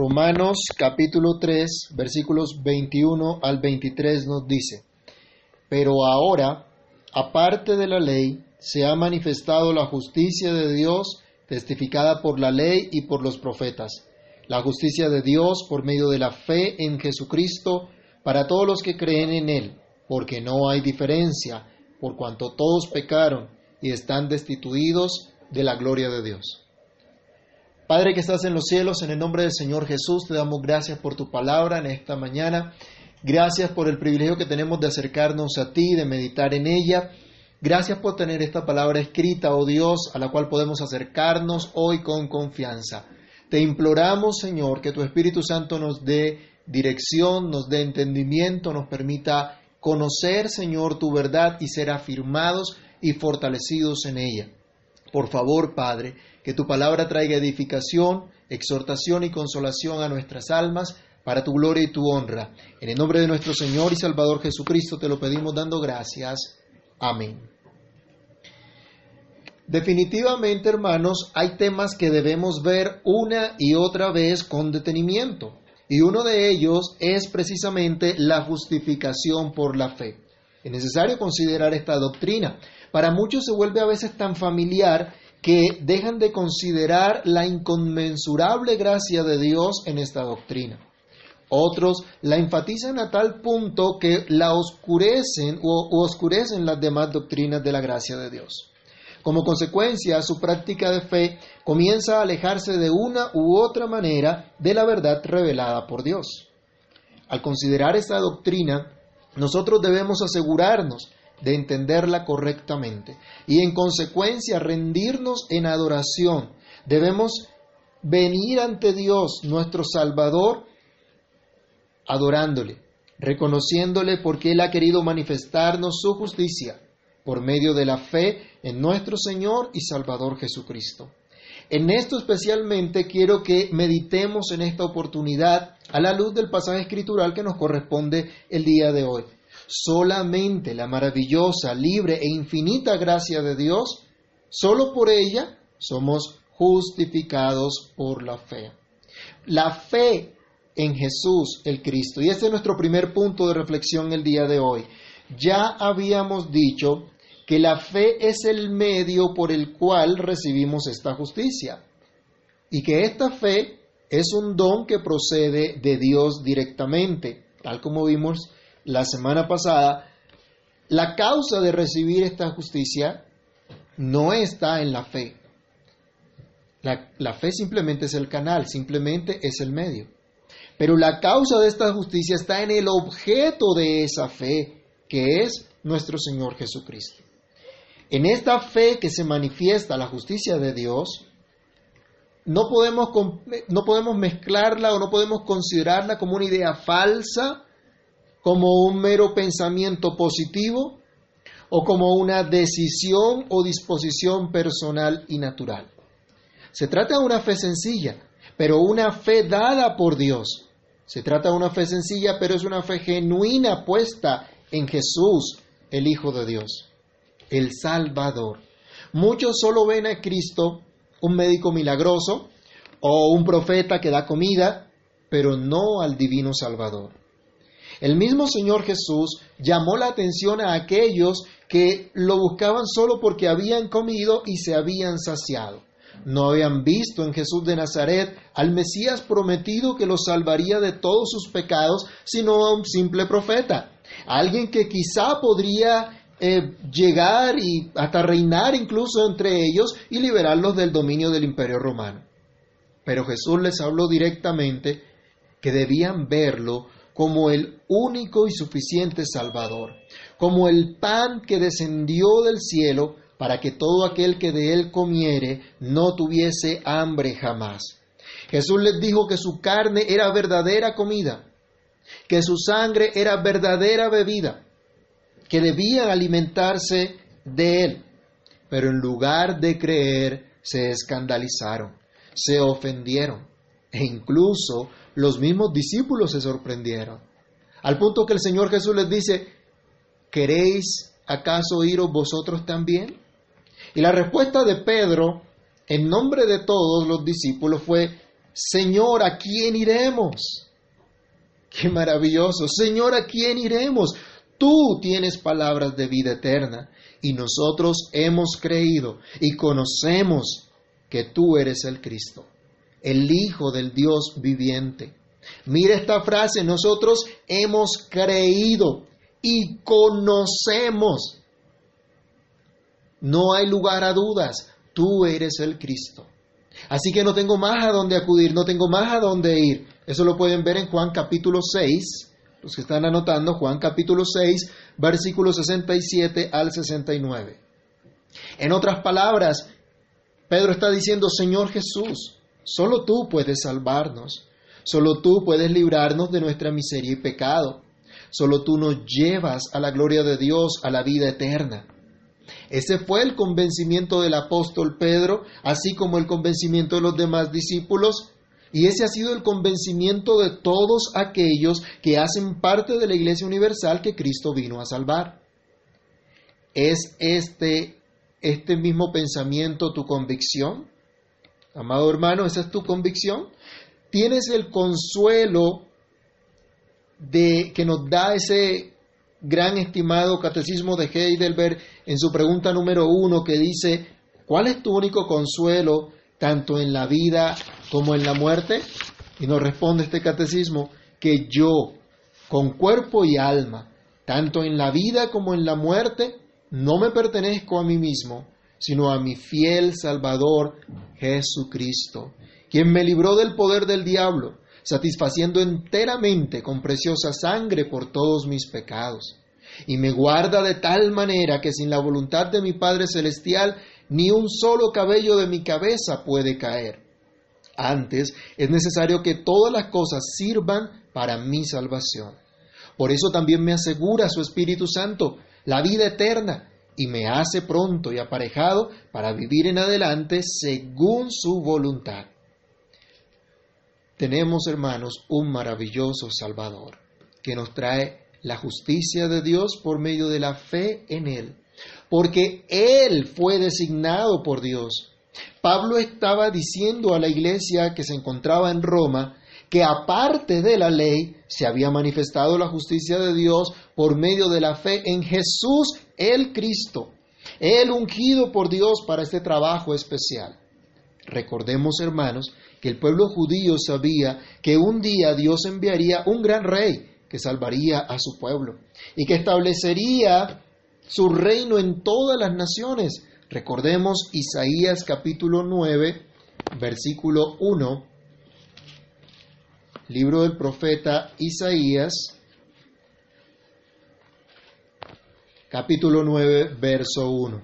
Romanos capítulo 3 versículos 21 al 23 nos dice, Pero ahora, aparte de la ley, se ha manifestado la justicia de Dios testificada por la ley y por los profetas, la justicia de Dios por medio de la fe en Jesucristo para todos los que creen en Él, porque no hay diferencia, por cuanto todos pecaron y están destituidos de la gloria de Dios. Padre que estás en los cielos, en el nombre del Señor Jesús, te damos gracias por tu palabra en esta mañana. Gracias por el privilegio que tenemos de acercarnos a ti, de meditar en ella. Gracias por tener esta palabra escrita, oh Dios, a la cual podemos acercarnos hoy con confianza. Te imploramos, Señor, que tu Espíritu Santo nos dé dirección, nos dé entendimiento, nos permita conocer, Señor, tu verdad y ser afirmados y fortalecidos en ella. Por favor, Padre, que tu palabra traiga edificación, exhortación y consolación a nuestras almas para tu gloria y tu honra. En el nombre de nuestro Señor y Salvador Jesucristo te lo pedimos dando gracias. Amén. Definitivamente, hermanos, hay temas que debemos ver una y otra vez con detenimiento. Y uno de ellos es precisamente la justificación por la fe. Es necesario considerar esta doctrina. Para muchos se vuelve a veces tan familiar que dejan de considerar la inconmensurable gracia de Dios en esta doctrina. Otros la enfatizan a tal punto que la oscurecen o, oscurecen las demás doctrinas de la gracia de Dios. Como consecuencia, su práctica de fe comienza a alejarse de una u otra manera de la verdad revelada por Dios. Al considerar esta doctrina, nosotros debemos asegurarnos de entenderla correctamente y en consecuencia rendirnos en adoración. Debemos venir ante Dios, nuestro Salvador, adorándole, reconociéndole porque Él ha querido manifestarnos su justicia por medio de la fe en nuestro Señor y Salvador Jesucristo. En esto especialmente quiero que meditemos en esta oportunidad a la luz del pasaje escritural que nos corresponde el día de hoy. Solamente la maravillosa, libre e infinita gracia de Dios, solo por ella somos justificados por la fe. La fe en Jesús el Cristo. Y este es nuestro primer punto de reflexión el día de hoy. Ya habíamos dicho que la fe es el medio por el cual recibimos esta justicia y que esta fe es un don que procede de Dios directamente, tal como vimos la semana pasada. La causa de recibir esta justicia no está en la fe. La, fe simplemente es el canal, simplemente es el medio. Pero la causa de esta justicia está en el objeto de esa fe, que es nuestro Señor Jesucristo. En esta fe que se manifiesta la justicia de Dios, no podemos, no podemos mezclarla o no podemos considerarla como una idea falsa, como un mero pensamiento positivo o como una decisión o disposición personal y natural. Se trata de una fe sencilla, pero una fe dada por Dios, se trata de una fe sencilla, pero es una fe genuina puesta en Jesús, el Hijo de Dios, el Salvador. Muchos solo ven a Cristo un médico milagroso o un profeta que da comida, pero no al divino Salvador. El mismo Señor Jesús llamó la atención a aquellos que lo buscaban solo porque habían comido y se habían saciado. No habían visto en Jesús de Nazaret al Mesías prometido que los salvaría de todos sus pecados, sino a un simple profeta, alguien que quizá podría eh, llegar y hasta reinar incluso entre ellos y liberarlos del dominio del imperio romano. Pero Jesús les habló directamente que debían verlo como el único y suficiente Salvador, como el pan que descendió del cielo para que todo aquel que de él comiere no tuviese hambre jamás. Jesús les dijo que su carne era verdadera comida, que su sangre era verdadera bebida, que debían alimentarse de él. Pero en lugar de creer, se escandalizaron, se ofendieron e incluso los mismos discípulos se sorprendieron. Al punto que el Señor Jesús les dice, ¿queréis acaso iros vosotros también? Y la respuesta de Pedro, en nombre de todos los discípulos, fue, Señor, ¿a quién iremos? Qué maravilloso. Señor, ¿a quién iremos? Tú tienes palabras de vida eterna y nosotros hemos creído y conocemos que tú eres el Cristo, el Hijo del Dios viviente. Mira esta frase, nosotros hemos creído y conocemos. No hay lugar a dudas, tú eres el Cristo. Así que no tengo más a dónde acudir, no tengo más a dónde ir. Eso lo pueden ver en Juan capítulo 6, los que están anotando, Juan capítulo 6, versículos 67 al 69. En otras palabras, Pedro está diciendo, Señor Jesús, solo tú puedes salvarnos, solo tú puedes librarnos de nuestra miseria y pecado, solo tú nos llevas a la gloria de Dios, a la vida eterna. Ese fue el convencimiento del apóstol Pedro, así como el convencimiento de los demás discípulos, y ese ha sido el convencimiento de todos aquellos que hacen parte de la Iglesia Universal que Cristo vino a salvar. ¿Es este, este mismo pensamiento tu convicción? Amado hermano, ¿esa es tu convicción? ¿Tienes el consuelo de que nos da ese gran estimado catecismo de Heidelberg en su pregunta número uno que dice, ¿cuál es tu único consuelo tanto en la vida como en la muerte? Y nos responde este catecismo que yo, con cuerpo y alma, tanto en la vida como en la muerte, no me pertenezco a mí mismo, sino a mi fiel Salvador Jesucristo, quien me libró del poder del diablo satisfaciendo enteramente con preciosa sangre por todos mis pecados. Y me guarda de tal manera que sin la voluntad de mi Padre Celestial ni un solo cabello de mi cabeza puede caer. Antes es necesario que todas las cosas sirvan para mi salvación. Por eso también me asegura su Espíritu Santo la vida eterna y me hace pronto y aparejado para vivir en adelante según su voluntad tenemos, hermanos, un maravilloso Salvador que nos trae la justicia de Dios por medio de la fe en Él, porque Él fue designado por Dios. Pablo estaba diciendo a la iglesia que se encontraba en Roma que aparte de la ley se había manifestado la justicia de Dios por medio de la fe en Jesús el Cristo, el ungido por Dios para este trabajo especial. Recordemos, hermanos, que el pueblo judío sabía que un día Dios enviaría un gran rey que salvaría a su pueblo y que establecería su reino en todas las naciones. Recordemos Isaías capítulo 9, versículo 1, libro del profeta Isaías, capítulo 9, verso 1.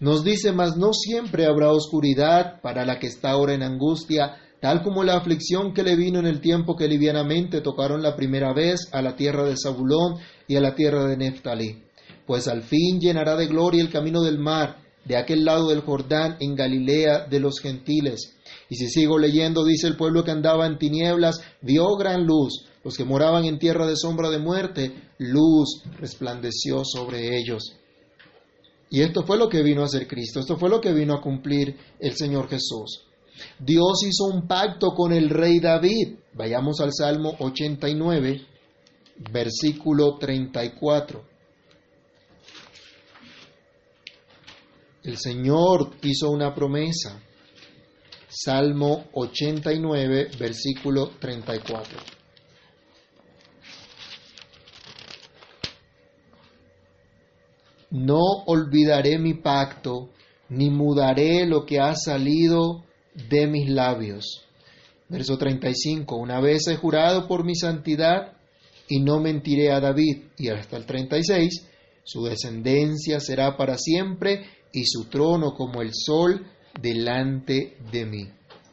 Nos dice, mas no siempre habrá oscuridad para la que está ahora en angustia, tal como la aflicción que le vino en el tiempo que livianamente tocaron la primera vez a la tierra de Zabulón y a la tierra de Neftalí. Pues al fin llenará de gloria el camino del mar, de aquel lado del Jordán, en Galilea de los gentiles. Y si sigo leyendo, dice el pueblo que andaba en tinieblas, vio gran luz. Los que moraban en tierra de sombra de muerte, luz resplandeció sobre ellos. Y esto fue lo que vino a hacer Cristo, esto fue lo que vino a cumplir el Señor Jesús. Dios hizo un pacto con el rey David. Vayamos al Salmo 89, versículo 34. El Señor hizo una promesa. Salmo 89, versículo 34. no olvidaré mi pacto, ni mudaré lo que ha salido de mis labios. Verso 35. Una vez he jurado por mi santidad y no mentiré a David. Y hasta el 36. Su descendencia será para siempre y su trono como el sol delante de mí.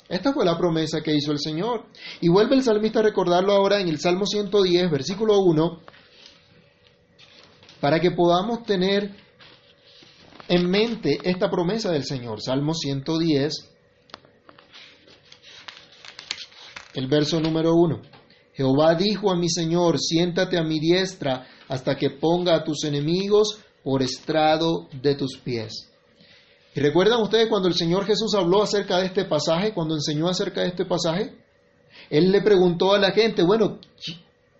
Esta fue la promesa que hizo el Señor. Y vuelve el salmista a recordarlo ahora en el Salmo 110, versículo 1 para que podamos tener en mente esta promesa del Señor. Salmo 110, el verso número 1. Jehová dijo a mi Señor, siéntate a mi diestra hasta que ponga a tus enemigos por estrado de tus pies. ¿Y recuerdan ustedes cuando el Señor Jesús habló acerca de este pasaje, cuando enseñó acerca de este pasaje? Él le preguntó a la gente, bueno,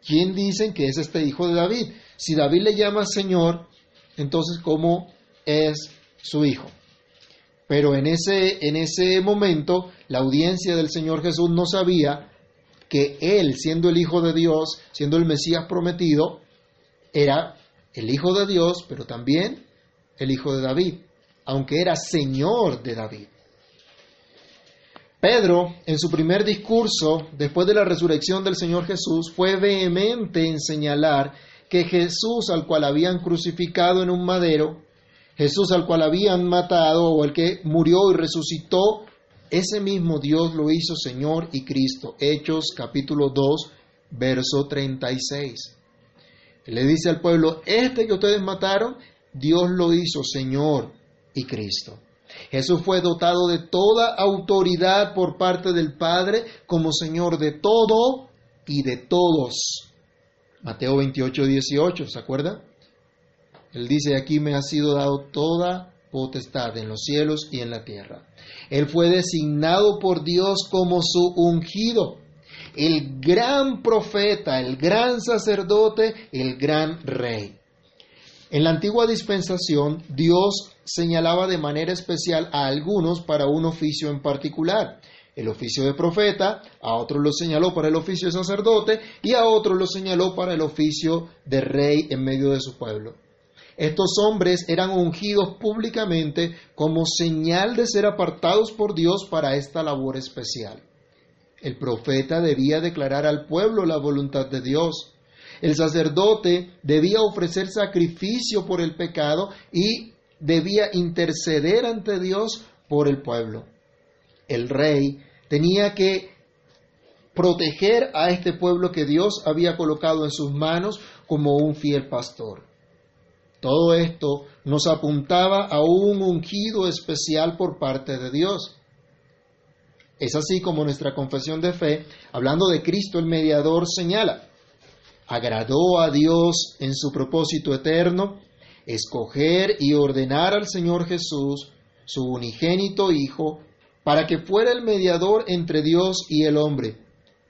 ¿quién dicen que es este hijo de David? Si David le llama Señor, entonces ¿cómo es su hijo? Pero en ese, en ese momento la audiencia del Señor Jesús no sabía que Él, siendo el Hijo de Dios, siendo el Mesías prometido, era el Hijo de Dios, pero también el Hijo de David, aunque era Señor de David. Pedro, en su primer discurso, después de la resurrección del Señor Jesús, fue vehemente en señalar que Jesús, al cual habían crucificado en un madero, Jesús al cual habían matado o el que murió y resucitó, ese mismo Dios lo hizo Señor y Cristo. Hechos capítulo 2, verso 36. Le dice al pueblo, este que ustedes mataron, Dios lo hizo Señor y Cristo. Jesús fue dotado de toda autoridad por parte del Padre como Señor de todo y de todos. Mateo 28, 18, ¿se acuerda? Él dice, aquí me ha sido dado toda potestad en los cielos y en la tierra. Él fue designado por Dios como su ungido, el gran profeta, el gran sacerdote, el gran rey. En la antigua dispensación, Dios señalaba de manera especial a algunos para un oficio en particular. El oficio de profeta, a otros lo señaló para el oficio de sacerdote y a otros lo señaló para el oficio de rey en medio de su pueblo. Estos hombres eran ungidos públicamente como señal de ser apartados por Dios para esta labor especial. El profeta debía declarar al pueblo la voluntad de Dios. El sacerdote debía ofrecer sacrificio por el pecado y debía interceder ante Dios por el pueblo. El rey tenía que proteger a este pueblo que Dios había colocado en sus manos como un fiel pastor. Todo esto nos apuntaba a un ungido especial por parte de Dios. Es así como nuestra confesión de fe, hablando de Cristo el mediador, señala, agradó a Dios en su propósito eterno, escoger y ordenar al Señor Jesús, su unigénito Hijo, para que fuera el mediador entre Dios y el hombre,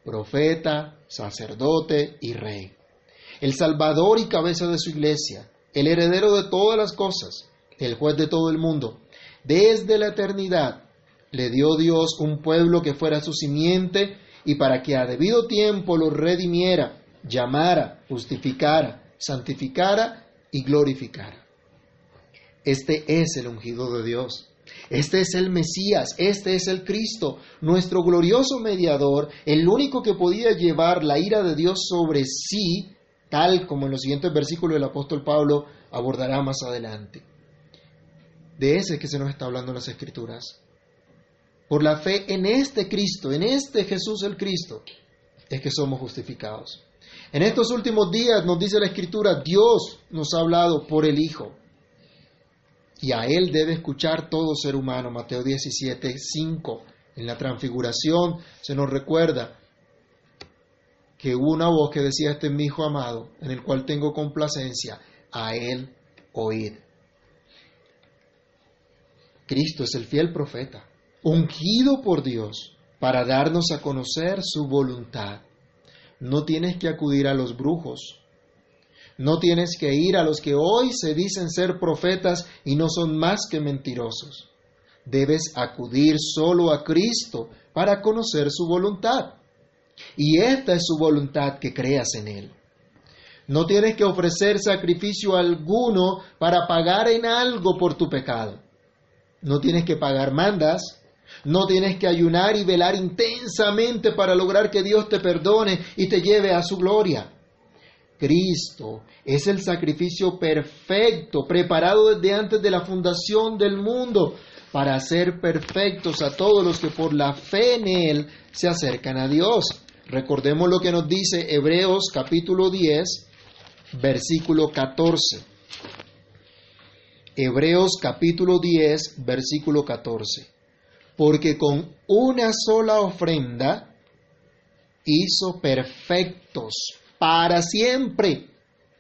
profeta, sacerdote y rey, el Salvador y cabeza de su iglesia, el heredero de todas las cosas, el juez de todo el mundo. Desde la eternidad le dio Dios un pueblo que fuera su simiente y para que a debido tiempo lo redimiera, llamara, justificara, santificara y glorificara. Este es el ungido de Dios. Este es el Mesías, este es el Cristo, nuestro glorioso mediador, el único que podía llevar la ira de Dios sobre sí tal como en los siguientes versículos el apóstol Pablo abordará más adelante. De ese que se nos está hablando en las Escrituras. Por la fe en este Cristo, en este Jesús el Cristo, es que somos justificados. En estos últimos días nos dice la Escritura, Dios nos ha hablado por el Hijo. Y a Él debe escuchar todo ser humano. Mateo 17, 5. En la transfiguración se nos recuerda que hubo una voz que decía, este es mi Hijo amado, en el cual tengo complacencia, a Él oír. Cristo es el fiel profeta, ungido por Dios para darnos a conocer su voluntad. No tienes que acudir a los brujos, no tienes que ir a los que hoy se dicen ser profetas y no son más que mentirosos. Debes acudir solo a Cristo para conocer su voluntad. Y esta es su voluntad que creas en Él. No tienes que ofrecer sacrificio alguno para pagar en algo por tu pecado. No tienes que pagar mandas. No tienes que ayunar y velar intensamente para lograr que Dios te perdone y te lleve a su gloria. Cristo es el sacrificio perfecto, preparado desde antes de la fundación del mundo, para hacer perfectos a todos los que por la fe en Él se acercan a Dios. Recordemos lo que nos dice Hebreos capítulo 10, versículo 14. Hebreos capítulo 10, versículo 14. Porque con una sola ofrenda hizo perfectos para siempre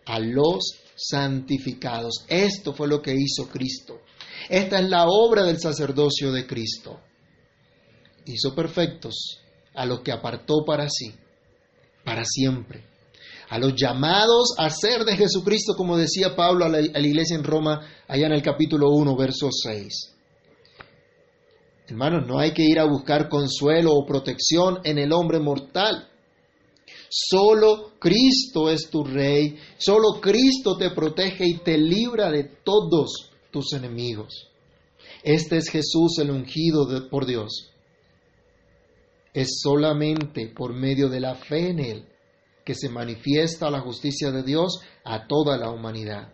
a los santificados. Esto fue lo que hizo Cristo. Esta es la obra del sacerdocio de Cristo. Hizo perfectos a los que apartó para sí, para siempre. A los llamados a ser de Jesucristo, como decía Pablo a la, iglesia en Roma, allá en el capítulo 1, verso 6. Hermanos, no hay que ir a buscar consuelo o protección en el hombre mortal. Solo Cristo es tu rey, solo Cristo te protege y te libra de todos tus enemigos. Este es Jesús el ungido por Dios. Es solamente por medio de la fe en Él que se manifiesta la justicia de Dios a toda la humanidad.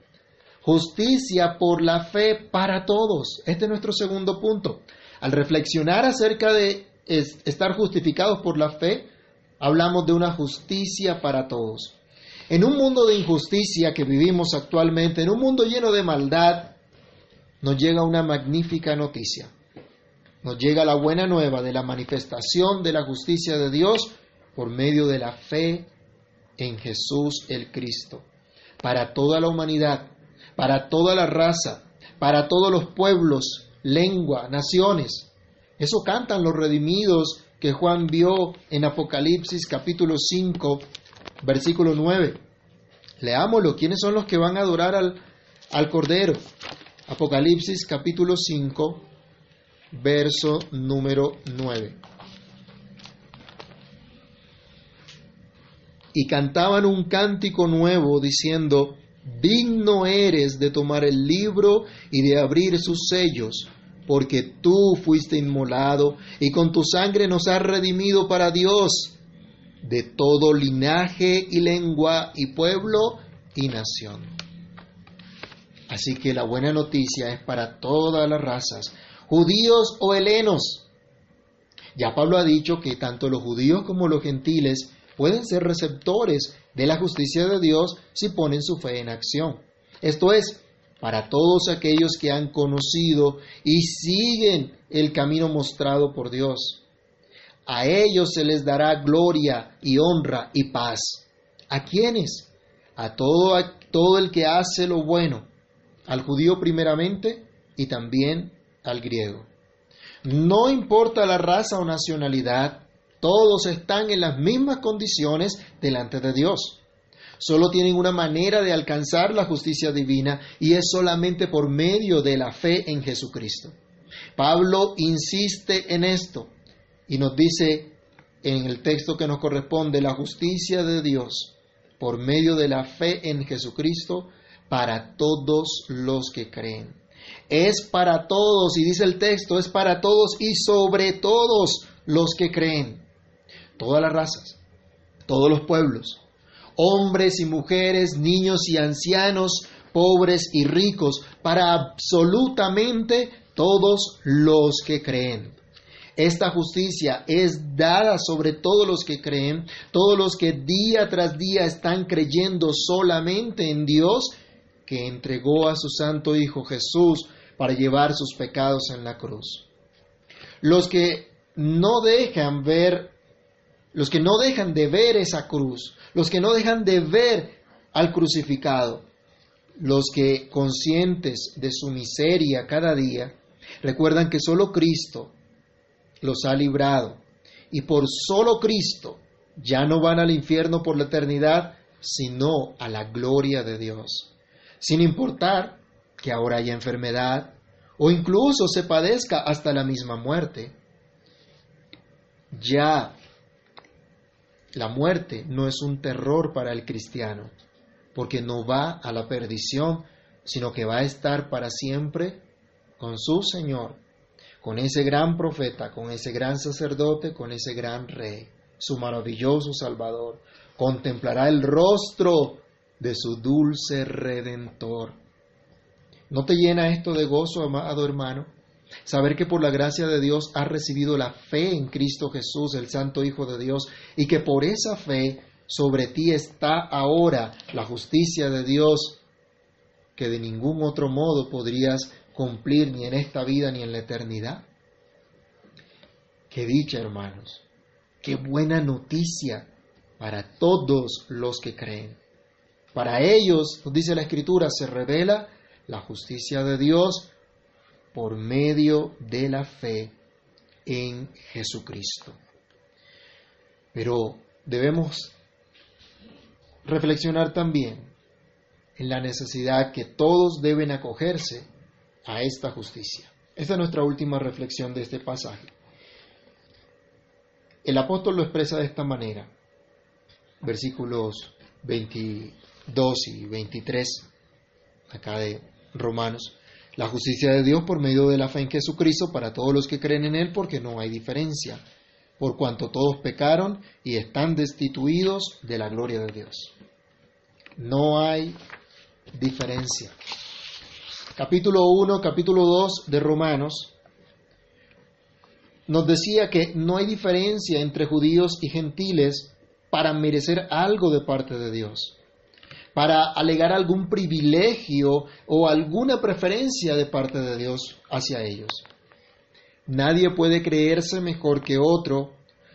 Justicia por la fe para todos. Este es nuestro segundo punto. Al reflexionar acerca de estar justificados por la fe, hablamos de una justicia para todos. En un mundo de injusticia que vivimos actualmente, en un mundo lleno de maldad, nos llega una magnífica noticia. Nos llega la buena nueva de la manifestación de la justicia de Dios por medio de la fe en Jesús el Cristo. Para toda la humanidad, para toda la raza, para todos los pueblos, lengua, naciones. Eso cantan los redimidos que Juan vio en Apocalipsis capítulo 5, versículo 9. Leámoslo. ¿Quiénes son los que van a adorar al, al Cordero? Apocalipsis capítulo 5, verso número 9. Y cantaban un cántico nuevo diciendo, digno eres de tomar el libro y de abrir sus sellos, porque tú fuiste inmolado y con tu sangre nos has redimido para Dios de todo linaje y lengua y pueblo y nación. Así que la buena noticia es para todas las razas, judíos o helenos. Ya Pablo ha dicho que tanto los judíos como los gentiles pueden ser receptores de la justicia de Dios si ponen su fe en acción. Esto es, para todos aquellos que han conocido y siguen el camino mostrado por Dios. A ellos se les dará gloria y honra y paz. ¿A quiénes? A todo, todo el que hace lo bueno, al judío primeramente y también al griego. No importa la raza o nacionalidad, todos están en las mismas condiciones delante de Dios. Solo tienen una manera de alcanzar la justicia divina y es solamente por medio de la fe en Jesucristo. Pablo insiste en esto y nos dice en el texto que nos corresponde la justicia de Dios por medio de la fe en Jesucristo para todos los que creen. Es para todos, y dice el texto, es para todos y sobre todos los que creen todas las razas, todos los pueblos, hombres y mujeres, niños y ancianos, pobres y ricos, para absolutamente todos los que creen. Esta justicia es dada sobre todos los que creen, todos los que día tras día están creyendo solamente en Dios, que entregó a su Santo Hijo Jesús para llevar sus pecados en la cruz. Los que no dejan ver los que no dejan de ver esa cruz, los que no dejan de ver al crucificado, los que conscientes de su miseria cada día, recuerdan que solo Cristo los ha librado y por solo Cristo ya no van al infierno por la eternidad, sino a la gloria de Dios, sin importar que ahora haya enfermedad o incluso se padezca hasta la misma muerte. Ya la muerte no es un terror para el cristiano, porque no va a la perdición, sino que va a estar para siempre con su Señor, con ese gran profeta, con ese gran sacerdote, con ese gran rey, su maravilloso Salvador. Contemplará el rostro de su dulce redentor. ¿No te llena esto de gozo, amado hermano? Saber que por la gracia de Dios has recibido la fe en Cristo Jesús, el Santo Hijo de Dios, y que por esa fe sobre ti está ahora la justicia de Dios que de ningún otro modo podrías cumplir ni en esta vida ni en la eternidad. Qué dicha, hermanos. Qué buena noticia para todos los que creen. Para ellos, nos dice la Escritura, se revela la justicia de Dios por medio de la fe en Jesucristo. Pero debemos reflexionar también en la necesidad que todos deben acogerse a esta justicia. Esta es nuestra última reflexión de este pasaje. El apóstol lo expresa de esta manera, versículos 22 y 23, acá de Romanos. La justicia de Dios por medio de la fe en Jesucristo para todos los que creen en Él, porque no hay diferencia, por cuanto todos pecaron y están destituidos de la gloria de Dios. No hay diferencia. Capítulo 1, capítulo 2 de Romanos nos decía que no hay diferencia entre judíos y gentiles para merecer algo de parte de Dios, para alegar algún privilegio o alguna preferencia de parte de Dios hacia ellos. Nadie puede creerse mejor que otro,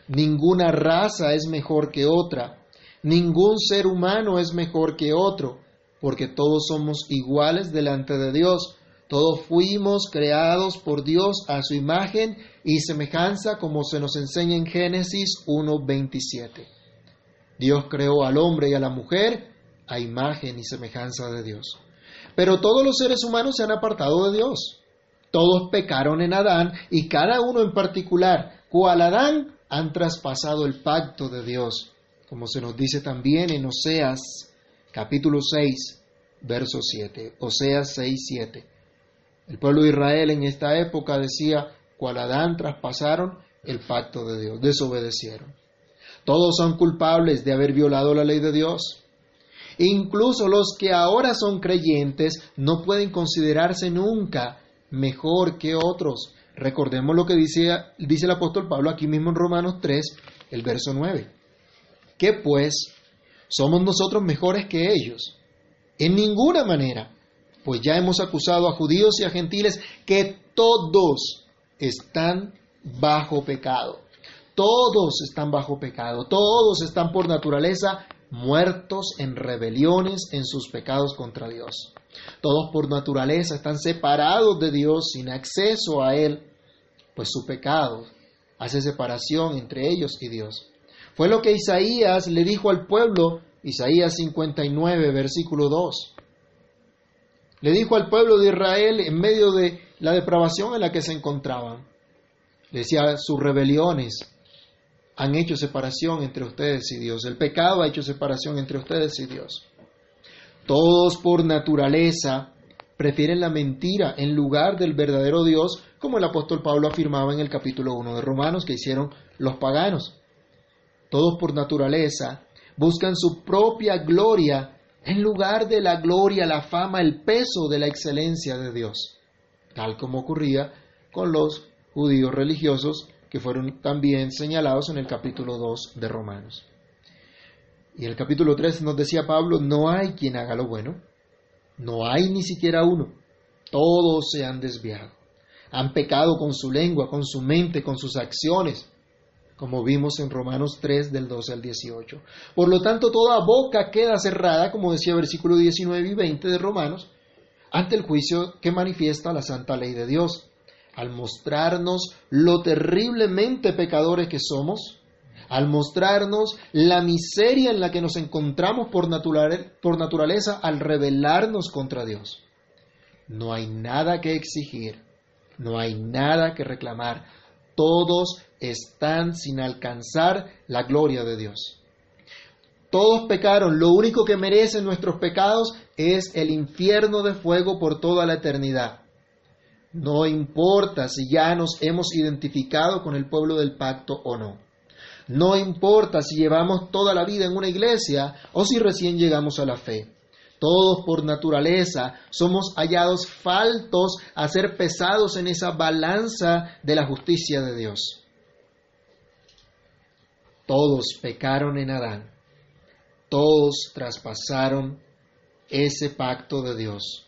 ninguna raza es mejor que otra, ningún ser humano es mejor que otro, porque todos somos iguales delante de Dios. Todos fuimos creados por Dios a su imagen y semejanza, como se nos enseña en Génesis 1.27. Dios creó al hombre y a la mujer a imagen y semejanza de Dios. Pero todos los seres humanos se han apartado de Dios. Todos pecaron en Adán y cada uno en particular, cual Adán, han traspasado el pacto de Dios, como se nos dice también en Oseas capítulo 6, verso 7. Oseas 6, 7. El pueblo de Israel en esta época decía, cual Adán traspasaron el pacto de Dios, desobedecieron. Todos son culpables de haber violado la ley de Dios. Incluso los que ahora son creyentes no pueden considerarse nunca mejor que otros. Recordemos lo que dice, dice el apóstol Pablo aquí mismo en Romanos 3, el verso 9. ¿Qué pues? ¿Somos nosotros mejores que ellos? En ninguna manera, pues ya hemos acusado a judíos y a gentiles que todos están bajo pecado. Todos están bajo pecado, todos están por naturaleza muertos en rebeliones en sus pecados contra Dios. Todos por naturaleza están separados de Dios sin acceso a Él, pues su pecado hace separación entre ellos y Dios. Fue lo que Isaías le dijo al pueblo, Isaías 59, versículo 2. Le dijo al pueblo de Israel en medio de la depravación en la que se encontraban. Le decía, sus rebeliones han hecho separación entre ustedes y Dios. El pecado ha hecho separación entre ustedes y Dios. Todos por naturaleza prefieren la mentira en lugar del verdadero Dios, como el apóstol Pablo afirmaba en el capítulo 1 de Romanos que hicieron los paganos todos por naturaleza, buscan su propia gloria en lugar de la gloria, la fama, el peso de la excelencia de Dios, tal como ocurría con los judíos religiosos que fueron también señalados en el capítulo 2 de Romanos. Y en el capítulo 3 nos decía Pablo, no hay quien haga lo bueno, no hay ni siquiera uno, todos se han desviado, han pecado con su lengua, con su mente, con sus acciones, como vimos en Romanos 3 del 12 al 18. Por lo tanto, toda boca queda cerrada, como decía versículo 19 y 20 de Romanos, ante el juicio que manifiesta la santa ley de Dios, al mostrarnos lo terriblemente pecadores que somos, al mostrarnos la miseria en la que nos encontramos por, naturaleza al rebelarnos contra Dios. No hay nada que exigir, no hay nada que reclamar, todos están sin alcanzar la gloria de Dios. Todos pecaron, lo único que merecen nuestros pecados es el infierno de fuego por toda la eternidad. No importa si ya nos hemos identificado con el pueblo del pacto o no. No importa si llevamos toda la vida en una iglesia o si recién llegamos a la fe. Todos por naturaleza somos hallados faltos a ser pesados en esa balanza de la justicia de Dios. Todos pecaron en Adán. Todos traspasaron ese pacto de Dios.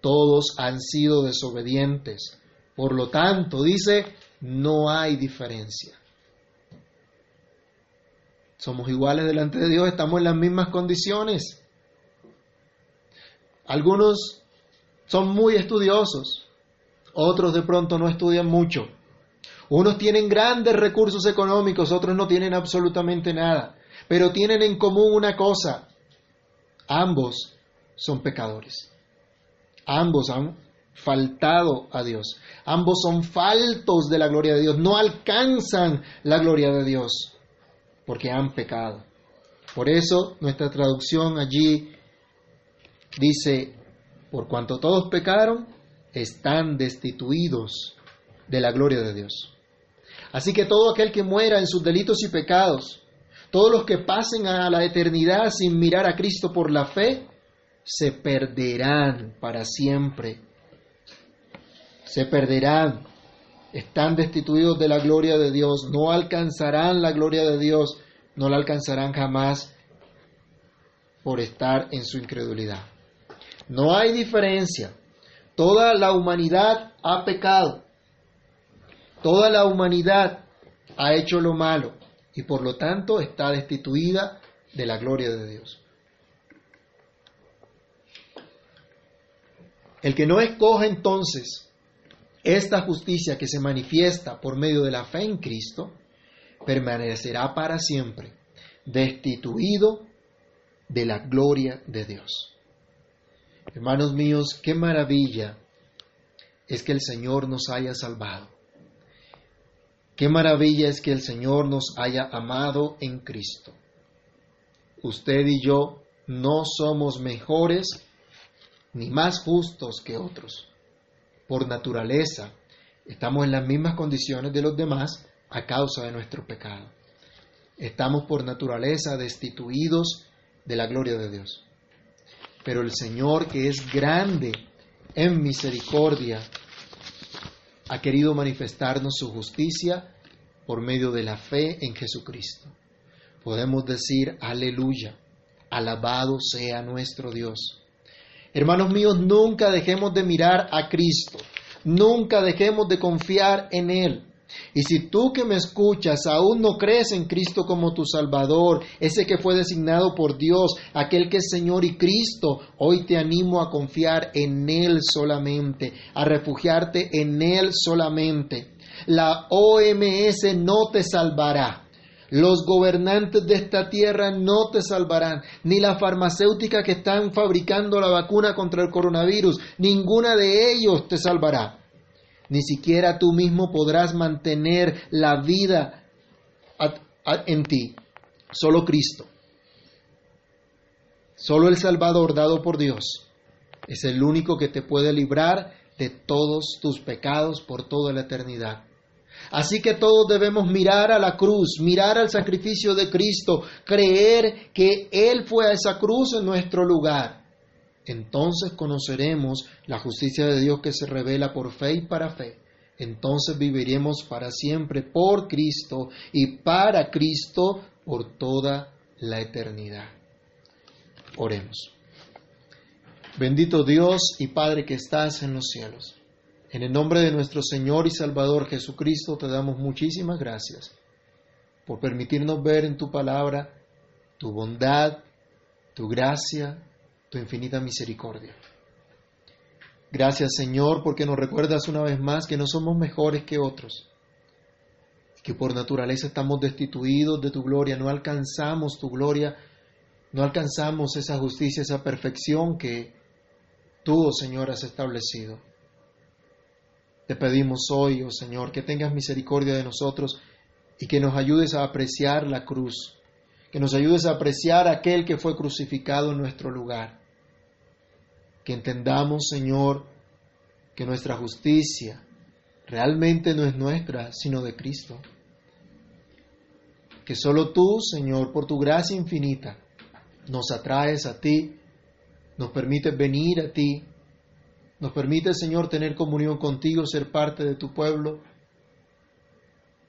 Todos han sido desobedientes. Por lo tanto, dice, no hay diferencia. Somos iguales delante de Dios, estamos en las mismas condiciones. Algunos son muy estudiosos, otros de pronto no estudian mucho. Unos tienen grandes recursos económicos, otros no tienen absolutamente nada, pero tienen en común una cosa, ambos son pecadores. Ambos han faltado a Dios. Ambos son faltos de la gloria de Dios, no alcanzan la gloria de Dios porque han pecado. Por eso nuestra traducción allí dice, por cuanto todos pecaron, están destituidos de la gloria de Dios. Así que todo aquel que muera en sus delitos y pecados, todos los que pasen a la eternidad sin mirar a Cristo por la fe, se perderán para siempre. Se perderán. Están destituidos de la gloria de Dios. No alcanzarán la gloria de Dios. No la alcanzarán jamás por estar en su incredulidad. No hay diferencia. Toda la humanidad ha pecado. Toda la humanidad ha hecho lo malo y por lo tanto está destituida de la gloria de Dios. El que no escoge entonces esta justicia que se manifiesta por medio de la fe en Cristo, permanecerá para siempre destituido de la gloria de Dios. Hermanos míos, qué maravilla es que el Señor nos haya salvado. Qué maravilla es que el Señor nos haya amado en Cristo. Usted y yo no somos mejores ni más justos que otros. Por naturaleza, estamos en las mismas condiciones de los demás a causa de nuestro pecado. Estamos por naturaleza destituidos de la gloria de Dios. Pero el Señor, que es grande en misericordia, ha querido manifestarnos su justicia por medio de la fe en Jesucristo. Podemos decir, aleluya, alabado sea nuestro Dios. Hermanos míos, nunca dejemos de mirar a Cristo, nunca dejemos de confiar en Él. Y si tú que me escuchas aún no crees en Cristo como tu Salvador, ese que fue designado por Dios, aquel que es Señor y Cristo, hoy te animo a confiar en Él solamente, a refugiarte en Él solamente. La OMS no te salvará. Los gobernantes de esta tierra no te salvarán, ni la farmacéutica que están fabricando la vacuna contra el coronavirus, ninguna de ellos te salvará. Ni siquiera tú mismo podrás mantener la vida en ti. Solo Cristo. Solo el Salvador dado por Dios es el único que te puede librar de todos tus pecados por toda la eternidad. Así que todos debemos mirar a la cruz, mirar al sacrificio de Cristo, creer que Él fue a esa cruz en nuestro lugar entonces conoceremos la justicia de Dios que se revela por fe y para fe. Entonces viviremos para siempre por Cristo y para Cristo por toda la eternidad. Oremos. Bendito Dios y Padre que estás en los cielos. En el nombre de nuestro Señor y Salvador Jesucristo te damos muchísimas gracias por permitirnos ver en tu palabra tu bondad, tu gracia, tu infinita misericordia. Gracias Señor porque nos recuerdas una vez más que no somos mejores que otros, que por naturaleza estamos destituidos de tu gloria, no alcanzamos tu gloria, no alcanzamos esa justicia, esa perfección que tú, oh Señor, has establecido. Te pedimos hoy, oh Señor, que tengas misericordia de nosotros y que nos ayudes a apreciar la cruz, que nos ayudes a apreciar aquel que fue crucificado en nuestro lugar. Que entendamos, Señor, que nuestra justicia realmente no es nuestra, sino de Cristo. Que solo tú, Señor, por tu gracia infinita, nos atraes a ti, nos permites venir a ti, nos permites, Señor, tener comunión contigo, ser parte de tu pueblo,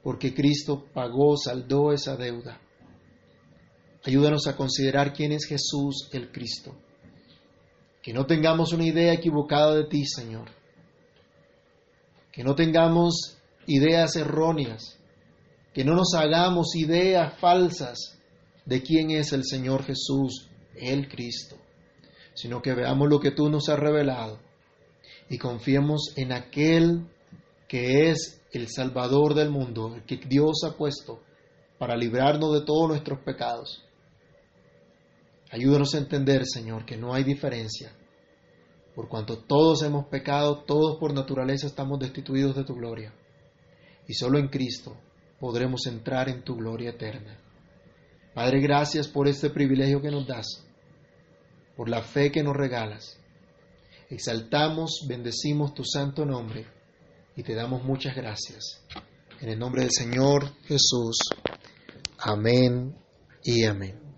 porque Cristo pagó, saldó esa deuda. Ayúdanos a considerar quién es Jesús el Cristo. Que no tengamos una idea equivocada de ti, Señor. Que no tengamos ideas erróneas. Que no nos hagamos ideas falsas de quién es el Señor Jesús, el Cristo. Sino que veamos lo que tú nos has revelado y confiemos en aquel que es el Salvador del mundo, el que Dios ha puesto para librarnos de todos nuestros pecados. Ayúdanos a entender, Señor, que no hay diferencia. Por cuanto todos hemos pecado, todos por naturaleza estamos destituidos de tu gloria. Y solo en Cristo podremos entrar en tu gloria eterna. Padre, gracias por este privilegio que nos das, por la fe que nos regalas. Exaltamos, bendecimos tu santo nombre y te damos muchas gracias. En el nombre del Señor Jesús. Amén y amén.